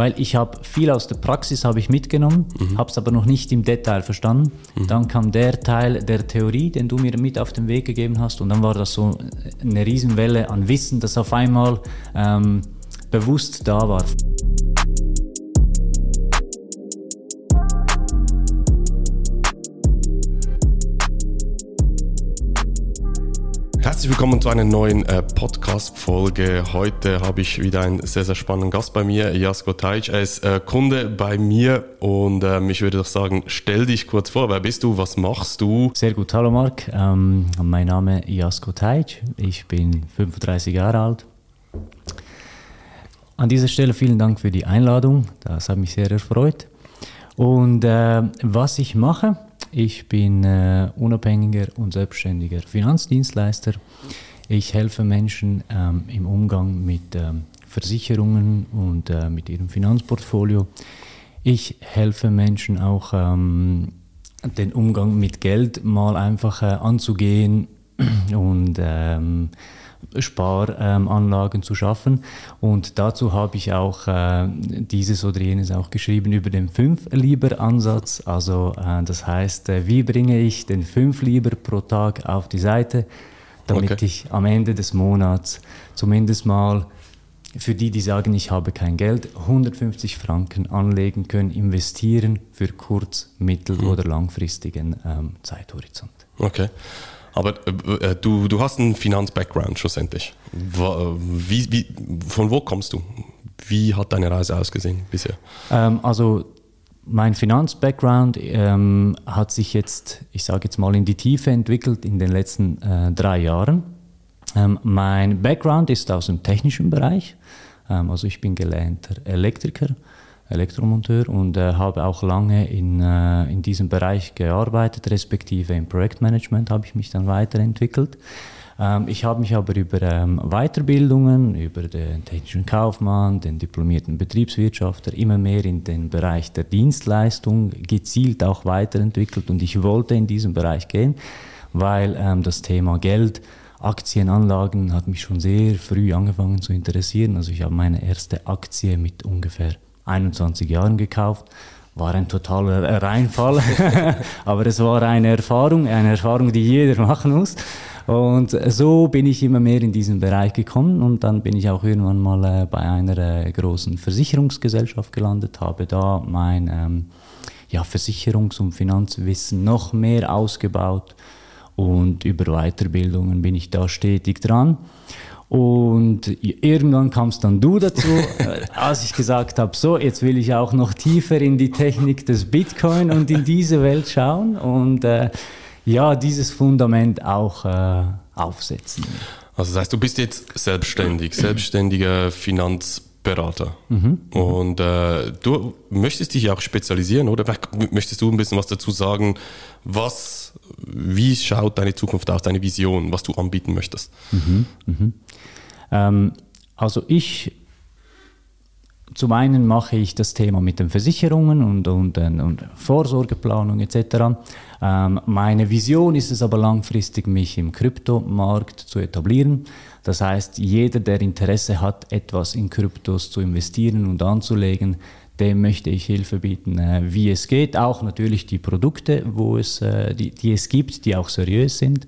Weil ich habe viel aus der Praxis habe ich mitgenommen, mhm. habe es aber noch nicht im Detail verstanden. Mhm. Dann kam der Teil der Theorie, den du mir mit auf den Weg gegeben hast, und dann war das so eine Riesenwelle an Wissen, das auf einmal ähm, bewusst da war. Herzlich willkommen zu einer neuen äh, Podcast-Folge. Heute habe ich wieder einen sehr, sehr spannenden Gast bei mir, Jasko Teitsch. Er ist äh, Kunde bei mir und ähm, ich würde doch sagen, stell dich kurz vor. Wer bist du? Was machst du? Sehr gut. Hallo Marc. Ähm, mein Name ist Jasko Teitsch. Ich bin 35 Jahre alt. An dieser Stelle vielen Dank für die Einladung. Das hat mich sehr erfreut. Und äh, was ich mache, ich bin äh, unabhängiger und selbstständiger Finanzdienstleister. Ich helfe Menschen ähm, im Umgang mit ähm, Versicherungen und äh, mit ihrem Finanzportfolio. Ich helfe Menschen auch, ähm, den Umgang mit Geld mal einfach äh, anzugehen und ähm, Sparanlagen zu schaffen. Und dazu habe ich auch äh, dieses oder jenes auch geschrieben über den 5-Lieber-Ansatz. Also das heißt, wie bringe ich den 5 Lieber pro Tag auf die Seite, damit okay. ich am Ende des Monats zumindest mal für die, die sagen, ich habe kein Geld, 150 Franken anlegen können, investieren für kurz-, mittel- mhm. oder langfristigen ähm, Zeithorizont. Okay. Aber äh, äh, du, du hast einen Finanz-Background schlussendlich. Wie, wie, von wo kommst du? Wie hat deine Reise ausgesehen bisher? Ähm, also mein Finanz-Background ähm, hat sich jetzt, ich sage jetzt mal, in die Tiefe entwickelt in den letzten äh, drei Jahren. Ähm, mein Background ist aus dem technischen Bereich. Ähm, also ich bin gelernter Elektriker Elektromonteur und äh, habe auch lange in, äh, in diesem Bereich gearbeitet, respektive im Projektmanagement habe ich mich dann weiterentwickelt. Ähm, ich habe mich aber über ähm, Weiterbildungen, über den technischen Kaufmann, den diplomierten Betriebswirtschafter immer mehr in den Bereich der Dienstleistung gezielt auch weiterentwickelt und ich wollte in diesem Bereich gehen, weil ähm, das Thema Geld Aktienanlagen hat mich schon sehr früh angefangen zu interessieren. Also ich habe meine erste Aktie mit ungefähr 21 Jahren gekauft. War ein totaler Reinfall, aber es war eine Erfahrung, eine Erfahrung, die jeder machen muss. Und so bin ich immer mehr in diesen Bereich gekommen und dann bin ich auch irgendwann mal äh, bei einer äh, großen Versicherungsgesellschaft gelandet, habe da mein ähm, ja, Versicherungs- und Finanzwissen noch mehr ausgebaut und über Weiterbildungen bin ich da stetig dran. Und irgendwann kamst dann du dazu, äh, als ich gesagt habe, so, jetzt will ich auch noch tiefer in die Technik des Bitcoin und in diese Welt schauen und äh, ja, dieses Fundament auch äh, aufsetzen. Also das heißt, du bist jetzt selbstständig, selbstständiger Finanzberater. Mhm. Und äh, du möchtest dich auch spezialisieren, oder? möchtest du ein bisschen was dazu sagen, was, wie schaut deine Zukunft aus, deine Vision, was du anbieten möchtest? Mhm. Mhm. Ähm, also ich, zum einen mache ich das Thema mit den Versicherungen und, und, und Vorsorgeplanung etc. Ähm, meine Vision ist es aber langfristig, mich im Kryptomarkt zu etablieren. Das heißt, jeder, der Interesse hat, etwas in Kryptos zu investieren und anzulegen, dem möchte ich Hilfe bieten, äh, wie es geht. Auch natürlich die Produkte, wo es, äh, die, die es gibt, die auch seriös sind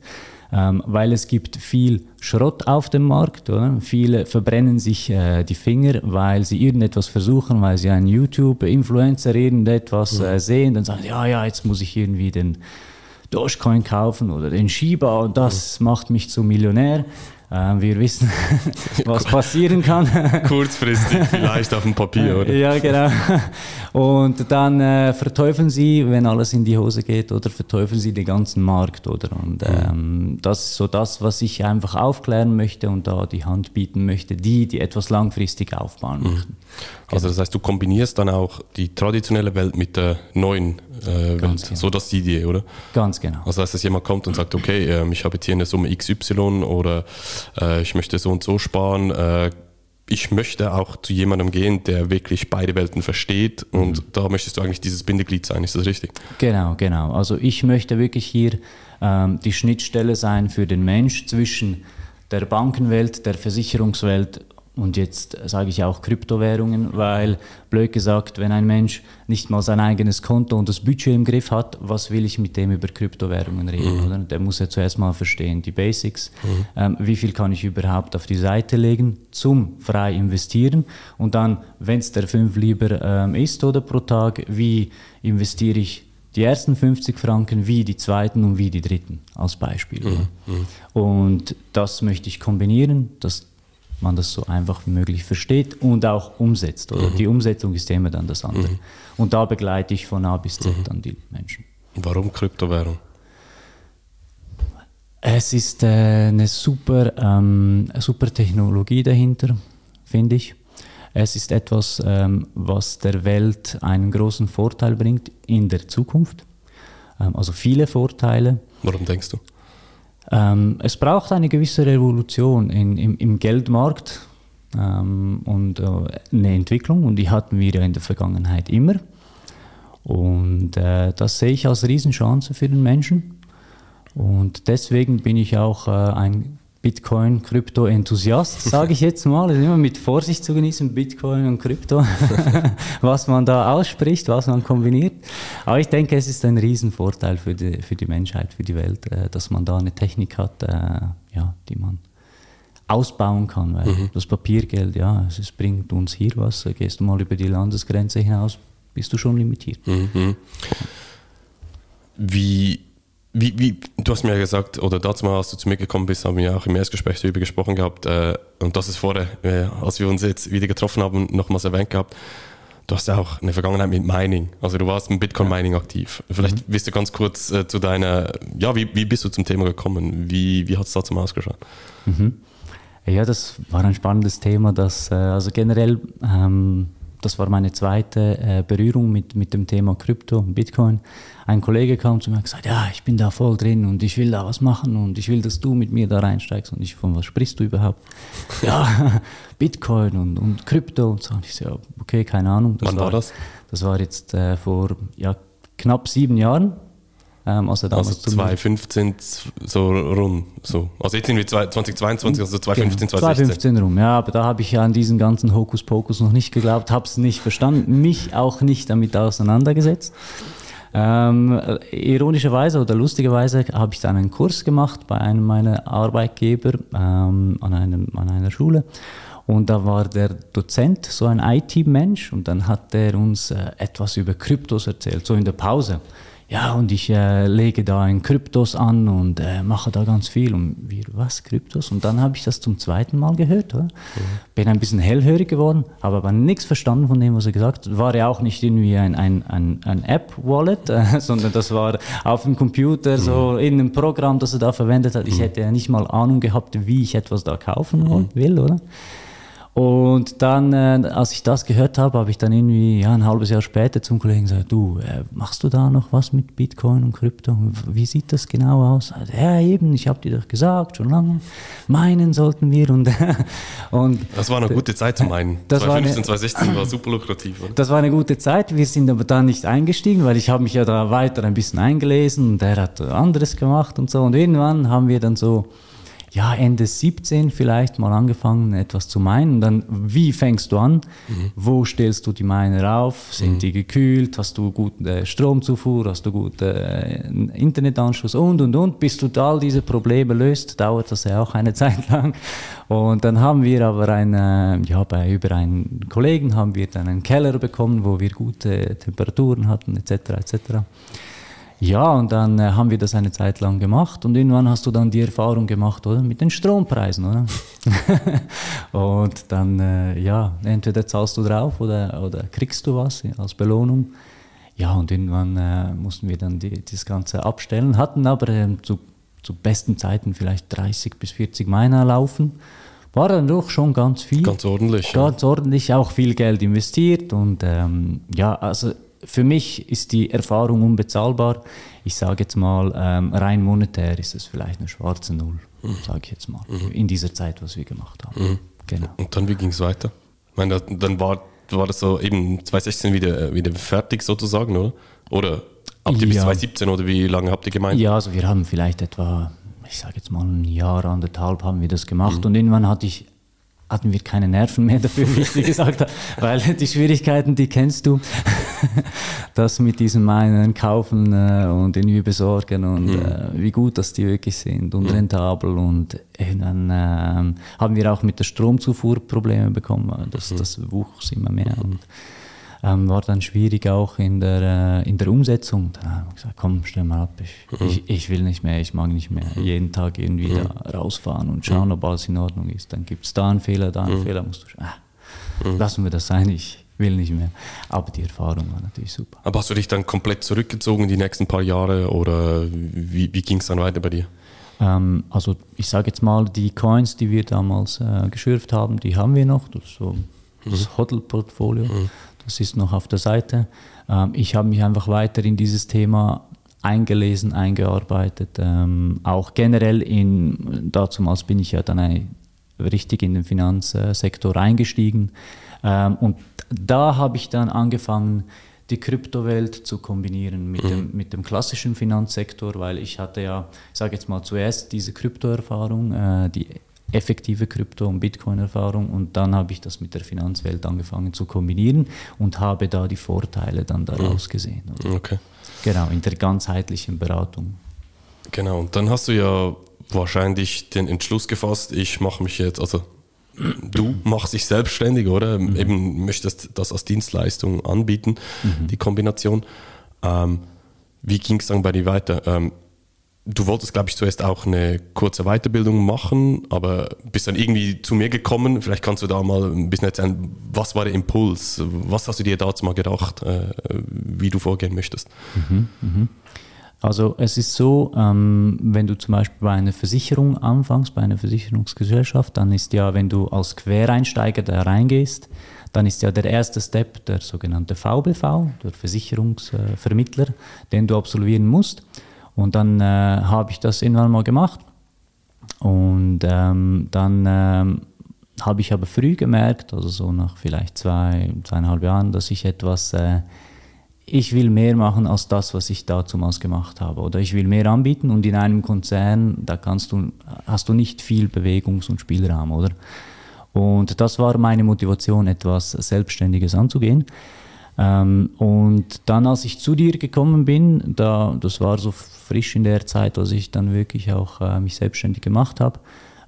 ähm, weil es gibt viel Schrott auf dem Markt. Oder? Viele verbrennen sich äh, die Finger, weil sie irgendetwas versuchen, weil sie einen YouTube-Influencer irgendetwas mhm. äh, sehen, dann sagen sie, ja, ja, jetzt muss ich irgendwie den Dogecoin kaufen oder den Shiba und das mhm. macht mich zum Millionär. Äh, wir wissen, was passieren kann. Kurzfristig, vielleicht auf dem Papier, oder? Ja, genau. Und dann äh, verteufeln sie, wenn alles in die Hose geht, oder verteufeln sie den ganzen Markt, oder? Und mhm. ähm, das ist so das, was ich einfach aufklären möchte und da die Hand bieten möchte, die, die etwas langfristig aufbauen mhm. möchten. Also das heißt, du kombinierst dann auch die traditionelle Welt mit der neuen äh. Genau. So das ist die Idee, oder? Ganz genau. Also das heißt, dass jemand kommt und sagt, okay, äh, ich habe jetzt hier eine Summe XY oder äh, ich möchte so und so sparen. Äh, ich möchte auch zu jemandem gehen, der wirklich beide Welten versteht und mhm. da möchtest du eigentlich dieses Bindeglied sein, ist das richtig? Genau, genau. Also ich möchte wirklich hier ähm, die Schnittstelle sein für den Mensch zwischen der Bankenwelt, der Versicherungswelt Und jetzt sage ich auch Kryptowährungen, weil blöd gesagt, wenn ein Mensch nicht mal sein eigenes Konto und das Budget im Griff hat, was will ich mit dem über Kryptowährungen reden? Mhm. Oder? Der muss ja zuerst mal verstehen, die Basics. Mhm. Ähm, wie viel kann ich überhaupt auf die Seite legen zum frei investieren? Und dann, wenn es der 5 lieber ähm, ist oder pro Tag, wie investiere ich die ersten 50 Franken wie die zweiten und wie die dritten als Beispiel. Mhm. Mhm. Und das möchte ich kombinieren, dass man das so einfach wie möglich versteht und auch umsetzt. Oder? Mhm. Die Umsetzung ist immer dann das andere. Mhm. Und da begleite ich von A bis Z mhm. dann die Menschen. Warum Kryptowährung? Es ist äh, eine, super, ähm, eine super Technologie dahinter, finde ich. Es ist etwas, ähm, was der Welt einen großen Vorteil bringt in der Zukunft. Ähm, also viele Vorteile. Warum denkst du? Ähm, es braucht eine gewisse Revolution in, im, im, Geldmarkt ähm, und äh, eine Entwicklung und die hatten wir ja in der Vergangenheit immer. Und äh, das sehe ich als Riesenchance für den Menschen. Und deswegen bin ich auch äh, ein Bitcoin, Krypto-Enthusiast, sage ich jetzt mal. Es ist immer mit Vorsicht zu genießen, Bitcoin und Krypto, was man da ausspricht, was man kombiniert. Aber ich denke, es ist ein Riesenvorteil für die, für die Menschheit, für die Welt, äh, dass man da eine Technik hat, äh, ja, die man ausbauen kann. Weil mhm. das Papiergeld, ja, es bringt uns hier was. Gehst du mal über die Landesgrenze hinaus, bist du schon limitiert. Mhm. Wie wie, wie, du hast mir ja gesagt, oder dazu mal, als du zu mir gekommen bist, haben wir ja auch im Erstgespräch darüber gesprochen gehabt, äh, und das ist vorher, äh, als wir uns jetzt wieder getroffen haben, nochmals erwähnt gehabt, du hast ja auch eine Vergangenheit mit Mining, also du warst mit Bitcoin-Mining aktiv. Vielleicht mhm. willst du ganz kurz äh, zu deiner, ja, wie, wie bist du zum Thema gekommen? Wie, wie hat es dazu mal ausgeschaut? Mhm. Ja, das war ein spannendes Thema, das, äh, also generell, ähm, das war meine zweite äh, Berührung mit, mit dem Thema Krypto und Bitcoin. Ein Kollege kam zu mir und gesagt, ja, ich bin da voll drin und ich will da was machen und ich will, dass du mit mir da reinsteigst. Und ich, von was sprichst du überhaupt? ja, Bitcoin und, und Krypto und so. Und ich so, ja, okay, keine Ahnung. Das Wann war, war das? Das war jetzt äh, vor ja, knapp sieben Jahren. Ähm, also, also 2015 so rum. So. Also jetzt sind wir 2022, also 2015, genau, 2016. 2015 rum, ja, aber da habe ich ja an diesen ganzen Hokuspokus noch nicht geglaubt, habe es nicht verstanden, mich auch nicht damit auseinandergesetzt. Ähm, ironischerweise oder lustigerweise habe ich dann einen Kurs gemacht bei einem meiner Arbeitgeber ähm, an, einem, an einer Schule. Und da war der Dozent so ein IT-Mensch und dann hat er uns äh, etwas über Kryptos erzählt, so in der Pause ja, und ich äh, lege da in Kryptos an und äh, mache da ganz viel. Und wir, was, Kryptos? Und dann habe ich das zum zweiten Mal gehört. Oder? Mhm. Bin ein bisschen hellhörig geworden, habe aber nichts verstanden von dem, was er gesagt hat. War ja auch nicht irgendwie ein, ein, ein, ein App-Wallet, äh, sondern das war auf dem Computer, mhm. so in einem Programm, das er da verwendet hat. Ich mhm. hätte ja nicht mal Ahnung gehabt, wie ich etwas da kaufen mhm. will, oder? Und dann, äh, als ich das gehört habe, habe ich dann irgendwie ja, ein halbes Jahr später zum Kollegen gesagt, du, äh, machst du da noch was mit Bitcoin und Krypto? Wie sieht das genau aus? Also, ja, eben, ich habe dir doch gesagt, schon lange, meinen sollten wir. Und, und das war eine gute Zeit zum meinen. 2015, 2016 war super lukrativ. Oder? Das war eine gute Zeit, wir sind aber da nicht eingestiegen, weil ich habe mich ja da weiter ein bisschen eingelesen und der hat anderes gemacht und so. Und irgendwann haben wir dann so ja, Ende 17 vielleicht mal angefangen, etwas zu meinen. dann, wie fängst du an? Mhm. Wo stellst du die Miner auf? Sind mhm. die gekühlt? Hast du gute Stromzufuhr? Hast du guten äh, Internetanschluss? Und, und, und. Bis du all diese Probleme löst, dauert das ja auch eine Zeit lang. Und dann haben wir aber eine, ja, bei, über einen Kollegen haben wir dann einen Keller bekommen, wo wir gute Temperaturen hatten, etc., etc. Ja, und dann äh, haben wir das eine Zeit lang gemacht und irgendwann hast du dann die Erfahrung gemacht, oder? Mit den Strompreisen, oder? und dann, äh, ja, entweder zahlst du drauf oder, oder kriegst du was als Belohnung. Ja, und irgendwann äh, mussten wir dann die, das Ganze abstellen, hatten aber ähm, zu, zu besten Zeiten vielleicht 30 bis 40 Miner laufen. War dann doch schon ganz viel. Ganz ordentlich. Ganz ja. ordentlich, auch viel Geld investiert und ähm, ja, also für mich ist die Erfahrung unbezahlbar. Ich sage jetzt mal, ähm, rein monetär ist es vielleicht eine schwarze Null, mhm. sage ich jetzt mal, mhm. in dieser Zeit, was wir gemacht haben. Mhm. Genau. Und dann, wie ging es weiter? Ich meine, dann war, war das so eben 2016 wieder, wieder fertig sozusagen, oder? Oder habt ihr ja. bis 2017 oder wie lange habt ihr gemeint? Ja, also wir haben vielleicht etwa, ich sage jetzt mal ein Jahr, anderthalb haben wir das gemacht mhm. und irgendwann hatte ich hatten wir keine Nerven mehr dafür, wie ich dir gesagt habe, weil die Schwierigkeiten, die kennst du, das mit diesem einen kaufen äh, und irgendwie besorgen und mhm. äh, wie gut, dass die wirklich sind und mhm. rentabel und dann äh, haben wir auch mit der Stromzufuhr Probleme bekommen, das, mhm. das wuchs immer mehr und ähm, war dann schwierig auch in der, äh, in der Umsetzung. Dann haben wir gesagt, komm, stell mal ab, ich, mhm. ich, ich, will nicht mehr, ich mag nicht mehr mhm. jeden Tag irgendwie mhm. da rausfahren und schauen, mhm. ob alles in Ordnung ist. Dann gibt es da einen Fehler, da einen mhm. Fehler, musst du schauen. Ah, mhm. lassen wir das sein, ich will nicht mehr. Aber die Erfahrung war natürlich super. Aber hast du dich dann komplett zurückgezogen die nächsten paar Jahre oder wie, wie ging es dann weiter bei dir? Ähm, also ich sage jetzt mal, die Coins, die wir damals äh, geschürft haben, die haben wir noch. Das so das Hodl-Portfolio. Mhm. Das ist noch auf der Seite. Ähm, ich habe mich einfach weiter in dieses Thema eingelesen, eingearbeitet. Ähm, auch generell in, dazumals bin ich ja dann richtig in den Finanzsektor eingestiegen. Ähm, und da habe ich dann angefangen, die Kryptowelt zu kombinieren mit, mhm. dem, mit dem klassischen Finanzsektor, weil ich hatte ja, ich sage jetzt mal zuerst diese Kryptoerfahrung, äh, die effektive Krypto- und Bitcoin-Erfahrung und dann habe ich das mit der Finanzwelt angefangen zu kombinieren und habe da die Vorteile dann daraus mhm. gesehen. Oder? Okay. Genau, in der ganzheitlichen Beratung. Genau, und dann hast du ja wahrscheinlich den Entschluss gefasst, ich mache mich jetzt, also du machst dich selbstständig, oder? Mhm. Eben möchtest das als Dienstleistung anbieten, mhm. die Kombination. Ähm, wie ging es dann bei dir weiter? Ähm, du wolltest, glaube ich, zuerst auch eine kurze Weiterbildung machen, aber bist dann irgendwie zu mir gekommen. Vielleicht kannst du da mal ein bisschen erzählen, was war der Impuls? Was hast du dir dazu mal gedacht, äh, wie du vorgehen möchtest? Mhm, mh. Also es ist so, ähm, wenn du zum Beispiel bei einer Versicherung anfängst, bei einer Versicherungsgesellschaft, dann ist ja, wenn du als Quereinsteiger da reingehst, dann ist ja der erste Step der sogenannte VBV, der Versicherungsvermittler, den du absolvieren musst. Und dann äh, habe ich das irgendwann mal gemacht. Und ähm, dann ähm, habe ich aber früh gemerkt, also so nach vielleicht zwei, zweieinhalb Jahren, dass ich etwas, äh, ich will mehr machen als das, was ich damals gemacht habe. Oder ich will mehr anbieten und in einem Konzern, da kannst du, hast du nicht viel Bewegungs- und Spielraum, oder? Und das war meine Motivation, etwas Selbstständiges anzugehen. Ähm, und dann, als ich zu dir gekommen bin, da, das war so frisch in der Zeit, als ich dann wirklich auch äh, mich selbstständig gemacht habe,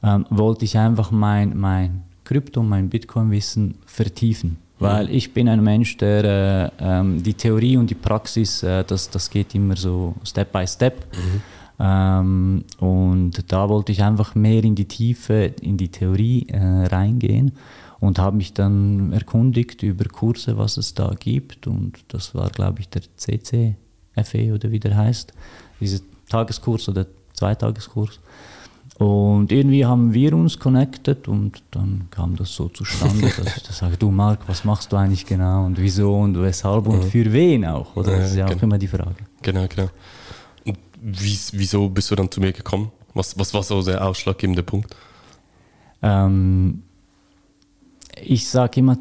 ähm, wollte ich einfach mein, mein Krypto, mein Bitcoin-Wissen vertiefen. Weil ich bin ein Mensch, der äh, ähm, die Theorie und die Praxis, äh, das, das geht immer so Step by Step. Mhm. Ähm, und da wollte ich einfach mehr in die Tiefe, in die Theorie äh, reingehen und habe mich dann erkundigt über Kurse, was es da gibt. Und das war, glaube ich, der CCFE oder wie der heißt, dieser Tageskurs oder Zweitageskurs. Und irgendwie haben wir uns connected und dann kam das so zustande, dass ich da sage, du Marc, was machst du eigentlich genau und wieso und weshalb und für wen auch, oder? Das ist ja auch genau. immer die Frage. Genau, genau. Und wie, wieso bist du dann zu mir gekommen? Was, was war so der ausschlaggebende Punkt? Ähm, ich sage immer,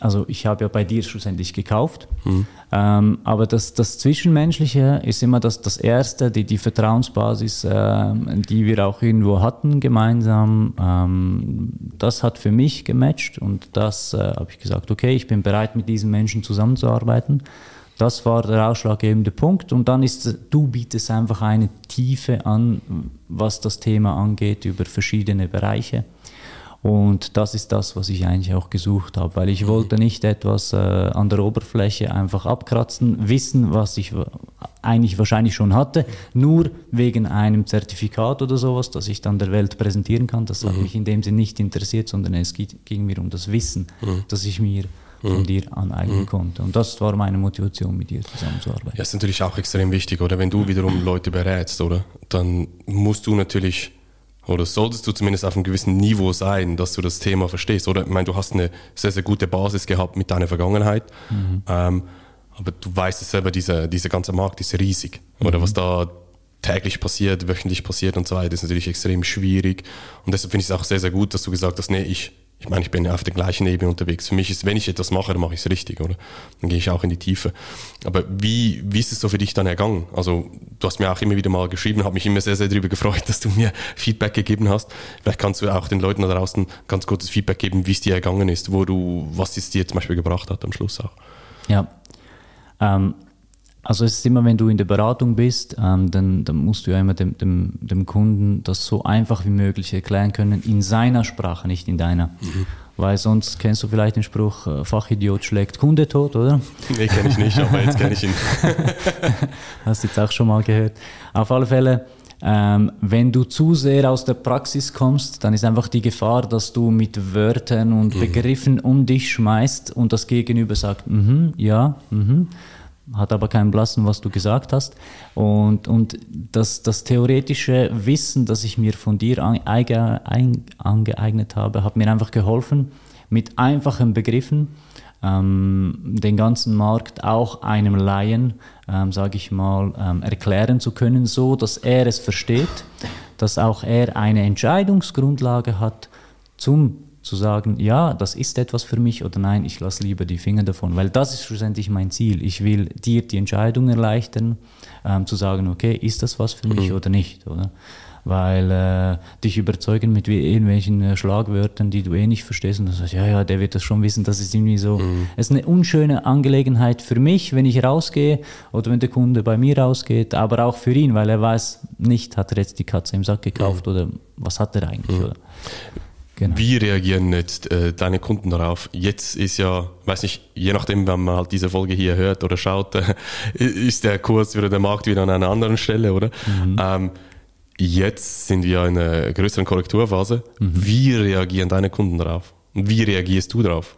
also ich habe ja bei dir schlussendlich gekauft, mhm. ähm, aber das, das Zwischenmenschliche ist immer das, das Erste, die, die Vertrauensbasis, äh, die wir auch irgendwo hatten gemeinsam. Ähm, das hat für mich gematcht und das äh, habe ich gesagt, okay, ich bin bereit mit diesen Menschen zusammenzuarbeiten. Das war der ausschlaggebende Punkt. Und dann ist, du bietest einfach eine Tiefe an, was das Thema angeht, über verschiedene Bereiche. Und das ist das, was ich eigentlich auch gesucht habe, weil ich mhm. wollte nicht etwas äh, an der Oberfläche einfach abkratzen, wissen, was ich eigentlich wahrscheinlich schon hatte, nur wegen einem Zertifikat oder sowas, das ich dann der Welt präsentieren kann. Das mhm. hat mich in dem Sinne nicht interessiert, sondern es ging mir um das Wissen, mhm. das ich mir von mhm. dir aneignen mhm. konnte. Und das war meine Motivation, mit dir zusammenzuarbeiten. Ja, das ist natürlich auch extrem wichtig, oder? Wenn du wiederum Leute berätst, oder? Dann musst du natürlich oder solltest du zumindest auf einem gewissen Niveau sein, dass du das Thema verstehst. Oder ich meine, du hast eine sehr, sehr gute Basis gehabt mit deiner Vergangenheit. Mhm. Ähm, aber du weißt es selber, dieser, dieser ganze Markt ist riesig. Mhm. Oder was da täglich passiert, wöchentlich passiert und so weiter, ist natürlich extrem schwierig. Und deshalb finde ich es auch sehr, sehr gut, dass du gesagt hast, nee, ich, ich meine, ich bin auf der gleichen Ebene unterwegs. Für mich ist, wenn ich etwas mache, dann mache ich es richtig, oder? Dann gehe ich auch in die Tiefe. Aber wie, wie ist es so für dich dann ergangen? Also, du hast mir auch immer wieder mal geschrieben, habe mich immer sehr, sehr darüber gefreut, dass du mir Feedback gegeben hast. Vielleicht kannst du auch den Leuten da draußen ganz kurzes Feedback geben, wie es dir ergangen ist, wo du, was es dir zum Beispiel gebracht hat am Schluss auch. Ja. Ähm, also es ist immer, wenn du in der Beratung bist, ähm, dann, dann, musst du ja immer dem, dem, dem, Kunden das so einfach wie möglich erklären können, in seiner Sprache, nicht in deiner. Mhm. Weil sonst kennst du vielleicht den Spruch, äh, Fachidiot schlägt Kunde tot, oder? Nee, kenne ich nicht, aber jetzt kenne ich ihn. Hast du jetzt auch schon mal gehört. Auf alle Fälle, ähm, wenn du zu sehr aus der Praxis kommst, dann ist einfach die Gefahr, dass du mit Wörtern und mhm. Begriffen um dich schmeißt und das Gegenüber sagt, mhm, ja, mhm hat aber keinen Blassen, was du gesagt hast. Und, und das, das theoretische Wissen, das ich mir von dir angeeignet habe, hat mir einfach geholfen, mit einfachen Begriffen ähm, den ganzen Markt auch einem Laien, ähm, sage ich mal, ähm, erklären zu können, so dass er es versteht, dass auch er eine Entscheidungsgrundlage hat zum zu sagen, ja, das ist etwas für mich oder nein, ich lasse lieber die Finger davon, weil das ist schlussendlich mein Ziel. Ich will dir die Entscheidung erleichtern, ähm, zu sagen, okay, ist das was für mich mhm. oder nicht, oder? Weil äh, dich überzeugen mit irgendwelchen äh, Schlagwörtern, die du eh nicht verstehst und du sagst, ja, ja, der wird das schon wissen, das ist irgendwie so. Mhm. Es ist eine unschöne Angelegenheit für mich, wenn ich rausgehe oder wenn der Kunde bei mir rausgeht, aber auch für ihn, weil er weiß nicht, hat er jetzt die Katze im Sack gekauft mhm. oder was hat er eigentlich, mhm. oder? Genau. Wie reagieren jetzt äh, deine Kunden darauf? Jetzt ist ja, weiß nicht, je nachdem, wenn man halt diese Folge hier hört oder schaut, äh, ist der Kurs oder der Markt wieder an einer anderen Stelle, oder? Mhm. Ähm, jetzt sind wir in einer größeren Korrekturphase. Mhm. Wie reagieren deine Kunden darauf? Und wie reagierst du darauf?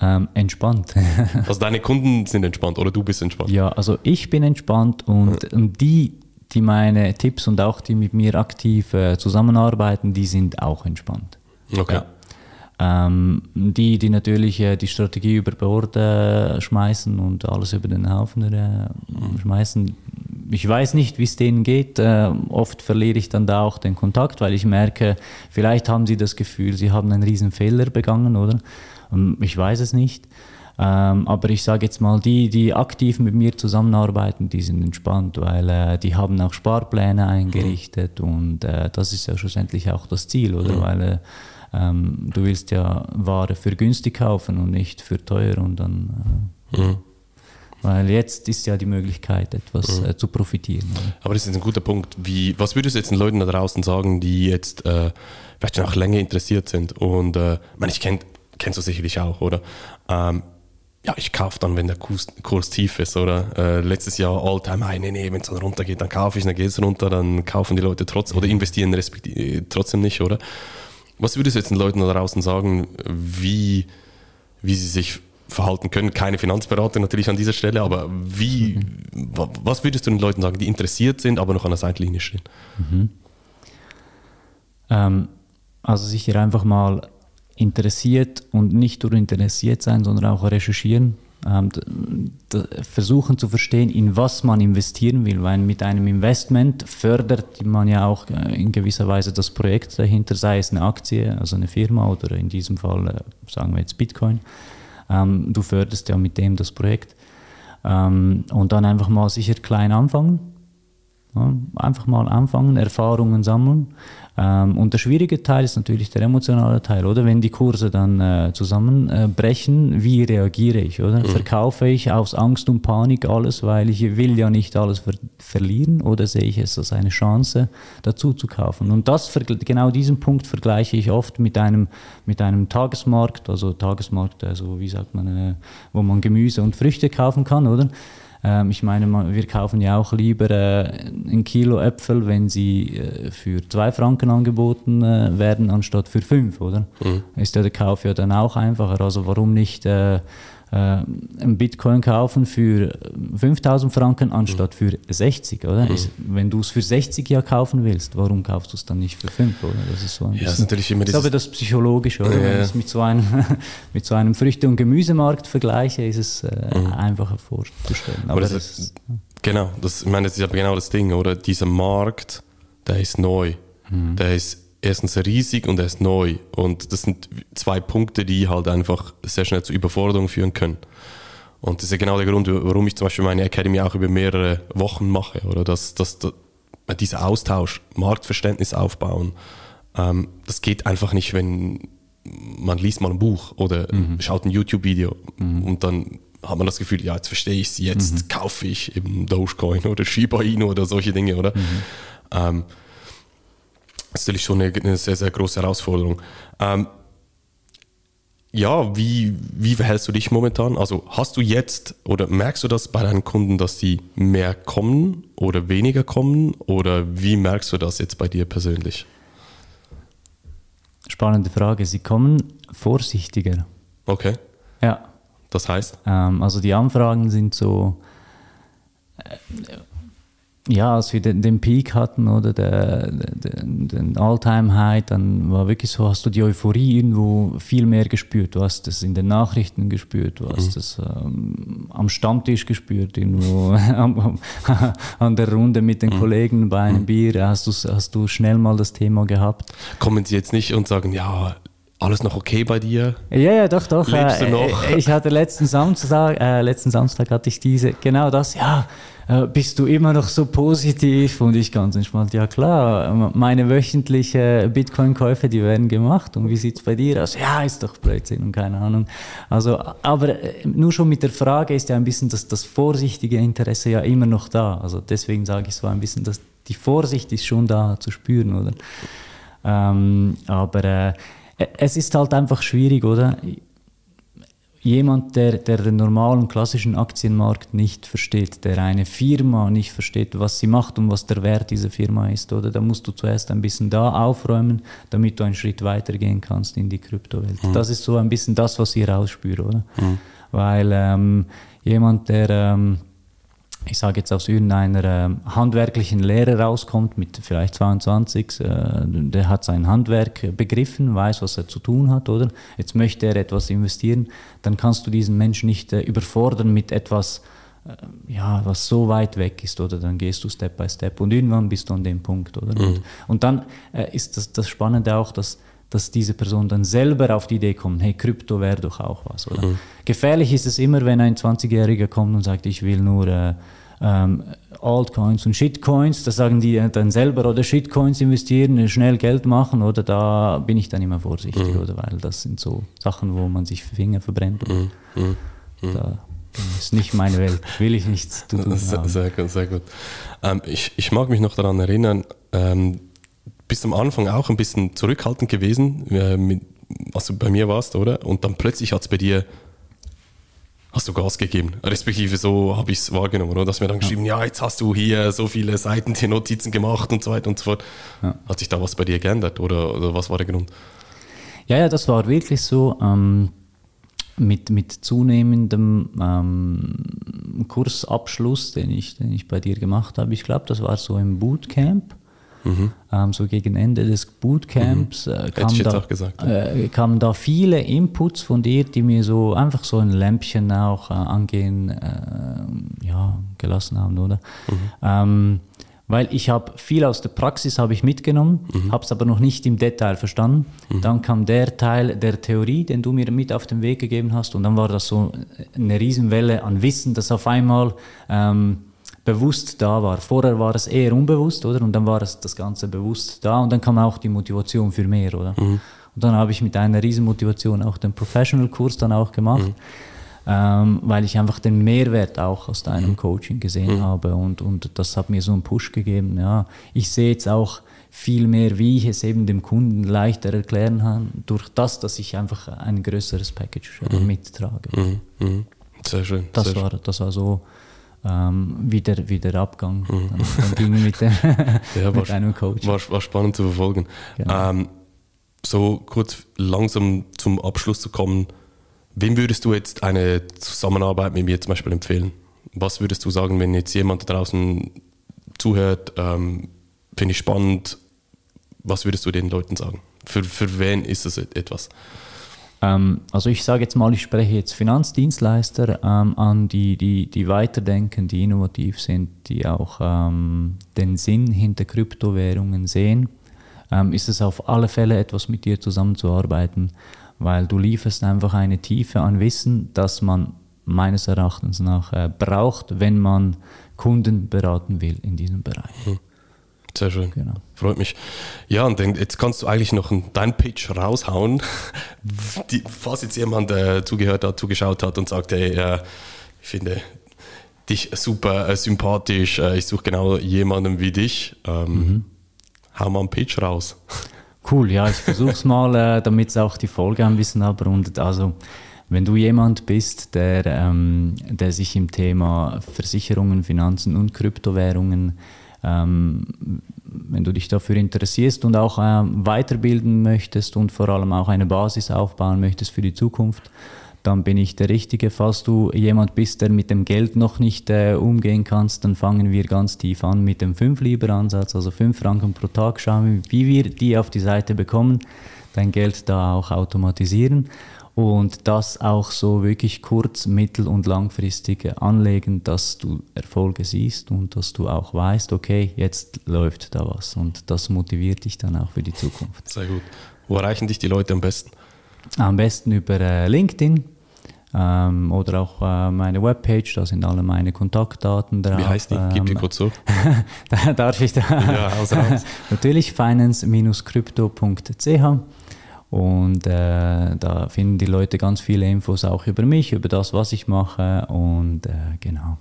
Ähm, entspannt. also deine Kunden sind entspannt oder du bist entspannt? Ja, also ich bin entspannt und, mhm. und die, die meine Tipps und auch die mit mir aktiv äh, zusammenarbeiten, die sind auch entspannt. Okay. Ja. Ähm, die, die natürlich äh, die Strategie über Bord äh, schmeißen und alles über den Haufen äh, schmeißen. Ich weiß nicht, wie es denen geht. Äh, oft verliere ich dann da auch den Kontakt, weil ich merke, vielleicht haben sie das Gefühl, sie haben einen riesen Fehler begangen, oder? Ähm, ich weiß es nicht. Ähm, aber ich sage jetzt mal, die, die aktiv mit mir zusammenarbeiten, die sind entspannt, weil äh, die haben auch Sparpläne eingerichtet mhm. und äh, das ist ja schlussendlich auch das Ziel, oder? Mhm. Weil äh, ähm, du willst ja Ware für günstig kaufen und nicht für teuer und dann. Äh, mhm. Weil jetzt ist ja die Möglichkeit, etwas mhm. äh, zu profitieren. Oder? Aber das ist ein guter Punkt. Wie, was würdest du jetzt den Leuten da draußen sagen, die jetzt äh, vielleicht schon auch länger interessiert sind? Und äh, ich meine, ich kenn, kennst du sicherlich auch, oder? Ähm, ja, ich kaufe dann, wenn der Kurs, Kurs tief ist, oder? Äh, letztes Jahr Alltime High, nee, nee, wenn es dann runtergeht, dann kaufe ich, dann geht es runter, dann kaufen die Leute trotzdem oder investieren respektive, trotzdem nicht, oder? Was würdest du jetzt den Leuten da draußen sagen, wie, wie sie sich verhalten können? Keine Finanzberater natürlich an dieser Stelle, aber wie, mhm. was würdest du den Leuten sagen, die interessiert sind, aber noch an der Seitenlinie stehen? Mhm. Ähm, also sicher einfach mal interessiert und nicht nur interessiert sein, sondern auch recherchieren versuchen zu verstehen, in was man investieren will, weil mit einem Investment fördert man ja auch äh, in gewisser Weise das Projekt dahinter, sei es eine Aktie, also eine Firma oder in diesem Fall äh, sagen wir jetzt Bitcoin. Ähm, du förderst ja mit dem das Projekt. Ähm, und dann einfach mal sicher klein anfangen. Einfach mal anfangen, Erfahrungen sammeln ähm, und der schwierige Teil ist natürlich der emotionale Teil, oder? Wenn die Kurse dann äh, zusammenbrechen, äh, wie reagiere ich, oder? Mhm. Verkaufe ich aus Angst und Panik alles, weil ich will ja nicht alles ver verlieren, oder sehe ich es als eine Chance, dazu zu kaufen? Und das, genau diesen Punkt vergleiche ich oft mit einem, mit einem Tagesmarkt, also Tagesmarkt, also wie sagt man, äh, wo man Gemüse und Früchte kaufen kann, oder? Ähm, ich meine, wir kaufen ja auch lieber äh, ein Kilo Äpfel, wenn sie äh, für zwei Franken angeboten äh, werden, anstatt für fünf, oder? Mhm. Ist ja der Kauf ja dann auch einfacher. Also warum nicht äh, ein Bitcoin kaufen für 5000 Franken anstatt für 60, oder? Mhm. Ist, wenn du es für 60 ja kaufen willst, warum kaufst du es dann nicht für 5, oder? Das ist so ein ja, ist natürlich immer das ist aber das Psychologische, oder? Ja. Wenn ich es mit so einem, mit so einem Früchte- und Gemüsemarkt vergleiche, ist es äh, mhm. einfacher vorzustellen. Aber, aber das, das ist, genau, das, ich meine, das ist aber genau das Ding, oder? Dieser Markt, der ist neu, mhm. der ist erstens riesig und er ist neu. Und das sind zwei Punkte, die halt einfach sehr schnell zu Überforderung führen können. Und das ist ja genau der Grund, warum ich zum Beispiel meine Academy auch über mehrere Wochen mache. Oder dass, dass, dass dieser Austausch, Marktverständnis aufbauen, ähm, das geht einfach nicht, wenn man liest mal ein Buch oder mhm. schaut ein YouTube-Video mhm. und dann hat man das Gefühl, ja, jetzt verstehe ich es, jetzt mhm. kaufe ich eben Dogecoin oder Shiba Inu oder solche Dinge, oder? Mhm. Ähm, das ist natürlich schon eine, eine, sehr, sehr große Herausforderung. Ähm, ja, wie, wie verhältst du dich momentan? Also hast du jetzt oder merkst du das bei deinen Kunden, dass die mehr kommen oder weniger kommen? Oder wie merkst du das jetzt bei dir persönlich? Spannende Frage. Sie kommen vorsichtiger. Okay. Ja. Das heißt? Ähm, also die Anfragen sind so, äh, ja, als wir den, den Peak hatten oder den, den All-Time-High, dann war wirklich so, hast du die Euphorie irgendwo viel mehr gespürt. Du hast es in den Nachrichten gespürt, du hast mhm. es ähm, am Stammtisch gespürt, irgendwo an der Runde mit den mhm. Kollegen bei einem mhm. Bier, hast du, hast du schnell mal das Thema gehabt. Kommen sie jetzt nicht und sagen, ja, alles noch okay bei dir? Ja, ja, doch, doch. Lebst du äh, noch? Äh, ich hatte letzten Samstag, äh, letzten Samstag hatte ich diese, genau das, ja, äh, bist du immer noch so positiv? Und ich ganz entspannt, ja klar, meine wöchentlichen Bitcoin-Käufe, die werden gemacht. Und wie sieht es bei dir aus? Ja, ist doch Blödsinn und keine Ahnung. Also, aber nur schon mit der Frage ist ja ein bisschen das, das vorsichtige Interesse ja immer noch da. Also deswegen sage ich so ein bisschen, dass die Vorsicht ist schon da zu spüren, oder? Ähm, aber äh, es ist halt einfach schwierig, oder? Jemand, der, der den normalen klassischen Aktienmarkt nicht versteht, der eine Firma nicht versteht, was sie macht und was der Wert dieser Firma ist, oder? Da musst du zuerst ein bisschen da aufräumen, damit du einen Schritt weitergehen kannst in die Kryptowelt. Mhm. Das ist so ein bisschen das, was ich rausspüre, oder? Mhm. Weil ähm, jemand, der ähm, ich sage jetzt aus irgendeiner äh, handwerklichen Lehre rauskommt, mit vielleicht 22, äh, der hat sein Handwerk begriffen, weiß, was er zu tun hat, oder? Jetzt möchte er etwas investieren, dann kannst du diesen Menschen nicht äh, überfordern mit etwas, äh, ja, was so weit weg ist, oder? Dann gehst du Step by Step und irgendwann bist du an dem Punkt, oder? Mhm. Und, und, dann äh, ist das, das Spannende auch, dass dass diese Person dann selber auf die Idee kommt, hey, Krypto wäre doch auch was. Oder? Mhm. Gefährlich ist es immer, wenn ein 20-Jähriger kommt und sagt, ich will nur äh, ähm, Altcoins und Shitcoins, da sagen die dann selber oder Shitcoins investieren, schnell Geld machen oder da bin ich dann immer vorsichtig, mhm. oder weil das sind so Sachen, wo man sich Finger verbrennt. Mhm. Mhm. mhm. Da ist nicht meine Welt, will ich nichts zu tun sehr, haben. Sehr gut, sehr gut. Ähm, ich, ich mag mich noch daran erinnern, ähm, bist am Anfang auch ein bisschen zurückhaltend gewesen, äh, mit, als du bei mir warst, oder? Und dann plötzlich hat es bei dir hast du Gas gegeben. Respektive so habe ich es wahrgenommen, oder? Dass mir dann geschrieben, ja. ja. jetzt hast du hier so viele Seiten die Notizen gemacht und so weiter und so fort. Ja. Hat sich da was bei dir geändert oder, oder was war der Grund? Ja, ja, das war wirklich so. Ähm, mit, mit zunehmendem ähm, Kursabschluss, den ich, den ich bei dir gemacht habe, ich glaube, das war so im Bootcamp Mhm. Ähm, so gegen Ende des Bootcamps mhm. äh, kam da, gesagt, äh, kamen da viele Inputs von dir, die mir so einfach so ein Lämpchen auch äh, angehen äh, ja, gelassen haben, oder? Mhm. Ähm, weil ich habe viel aus der Praxis habe ich mitgenommen, mhm. habe es aber noch nicht im Detail verstanden. Mhm. Dann kam der Teil der Theorie, den du mir mit auf den Weg gegeben hast, und dann war das so eine Riesenwelle an Wissen, das auf einmal ähm, bewusst da war. Vorher war es eher unbewusst, oder? Und dann war es das Ganze bewusst da und dann kam auch die Motivation für mehr, oder? Mhm. Und dann habe ich mit einer riesen Motivation auch den Professional-Kurs dann auch gemacht, mhm. ähm, weil ich einfach den Mehrwert auch aus deinem mhm. Coaching gesehen mhm. habe und, und das hat mir so einen Push gegeben. Ja, ich sehe jetzt auch viel mehr, wie ich es eben dem Kunden leichter erklären kann, durch das, dass ich einfach ein größeres Package mhm. mittrage. Mhm. Sehr schön. Das, sehr war, das war so ähm, wie, der, wie der Abgang mhm. dann, dann ging mit, dem, ja, mit einem Coach. War, war spannend zu verfolgen. Genau. Ähm, so kurz langsam zum Abschluss zu kommen, wem würdest du jetzt eine Zusammenarbeit mit mir zum Beispiel empfehlen? Was würdest du sagen, wenn jetzt jemand da draußen zuhört, ähm, finde ich spannend, was würdest du den Leuten sagen? Für, für wen ist das etwas? Ähm, also ich sage jetzt mal, ich spreche jetzt Finanzdienstleister ähm, an, die, die, die weiterdenken, die innovativ sind, die auch ähm, den Sinn hinter Kryptowährungen sehen. ähm, ist es auf alle Fälle etwas mit dir zusammenzuarbeiten, weil du lieferst einfach eine Tiefe an Wissen, das man meines Erachtens nach äh, braucht, wenn man Kunden beraten will in diesem Bereich. Hm. Sehr schön. Genau. Freut mich. Ja, und jetzt kannst du eigentlich noch deinen Pitch raushauen. Die, falls jetzt jemand äh, zugehört hat, zugeschaut hat und sagt, hey, äh, ich finde dich super äh, sympathisch, äh, ich suche genau jemanden wie dich. Ähm, mhm. Hau mal einen Pitch raus. Cool, ja, ich versuche es mal, äh, damit es auch die Folge ein bisschen abrundet. Also, wenn du jemand bist, der, ähm, der sich im Thema Versicherungen, Finanzen und Kryptowährungen, ähm, wenn du dich dafür interessierst und auch ähm, weiterbilden möchtest und vor allem auch eine Basis aufbauen möchtest für die Zukunft, dann bin ich der Richtige. Falls du jemand bist, der mit dem Geld noch nicht äh, umgehen kannst, dann fangen wir ganz tief an mit dem 5-Lieber-Ansatz, also 5 Franken pro Tag. Schauen, wie wir die auf die Seite bekommen, dein Geld da auch automatisieren und das auch so wirklich kurz-, mittel- und langfristig anlegen, dass du Erfolge siehst und dass du auch weißt, okay, jetzt läuft da was und das motiviert dich dann auch für die Zukunft. Sehr gut. Wo erreichen dich die Leute am besten? Am besten über äh, LinkedIn ähm, oder auch äh, meine Webpage, da sind alle meine Kontaktdaten drauf. Wie heißt die? Gib die ähm, kurz so. da darf ich da. Ja, raus. Natürlich finance-crypto.ch und äh, da finden die Leute ganz viele Infos auch über mich, über das, was ich mache und äh, genau.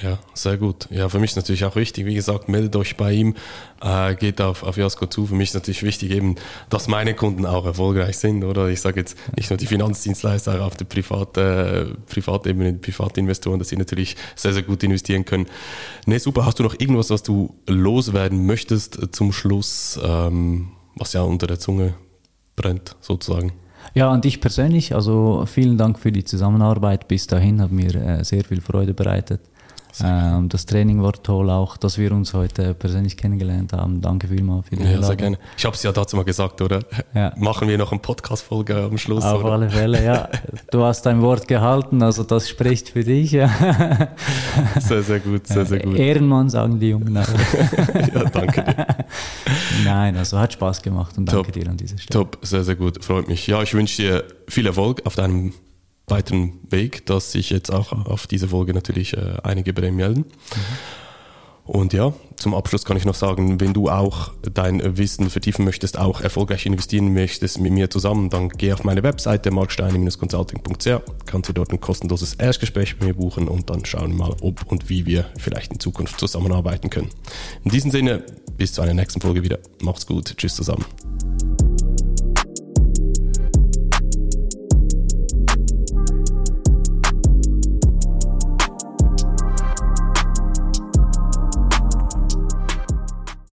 Ja, sehr gut. Ja, für mich ist natürlich auch wichtig, wie gesagt, meldet euch bei ihm, äh, geht auf, auf Jasko zu. Für mich ist natürlich wichtig eben, dass meine Kunden auch erfolgreich sind, oder? Ich sage jetzt nicht nur die Finanzdienstleister, auch auf der private, äh, Privatebene, die Privatinvestoren, dass sie natürlich sehr, sehr gut investieren können. Ne, super. Hast du noch irgendwas, was du loswerden möchtest zum Schluss, ähm, was ja unter der Zunge brennt, sozusagen? Ja, an dich persönlich. Also vielen Dank für die Zusammenarbeit. Bis dahin hat mir äh, sehr viel Freude bereitet. Ähm, das Training war toll auch, dass wir uns heute persönlich kennengelernt haben. Danke vielmals für die Ja, sehr gerne. Ich habe es ja dazu mal gesagt, oder? Ja. Machen wir noch eine Podcast-Folge am Schluss, Auf oder? alle Fälle, ja. Du hast dein Wort gehalten, also das spricht für dich. Ja. Sehr, sehr gut, sehr, sehr gut. Ehrenmann, sagen die Jungen. ja, danke dir. Nein, also hat Spaß gemacht und danke Top. dir an dieser Stelle. Top, sehr, sehr gut, freut mich. Ja, ich wünsche dir viel Erfolg auf deinem weiteren Weg, dass sich jetzt auch auf diese Folge natürlich äh, einige bei melden. Mhm. Und ja, zum Abschluss kann ich noch sagen, wenn du auch dein Wissen vertiefen möchtest, auch erfolgreich investieren möchtest mit mir zusammen, dann geh auf meine Webseite marksteine-consulting.ch, kannst du dort ein kostenloses Erstgespräch mit mir buchen und dann schauen wir mal, ob und wie wir vielleicht in Zukunft zusammenarbeiten können. In diesem Sinne, bis zu einer nächsten Folge wieder. Macht's gut. Tschüss zusammen.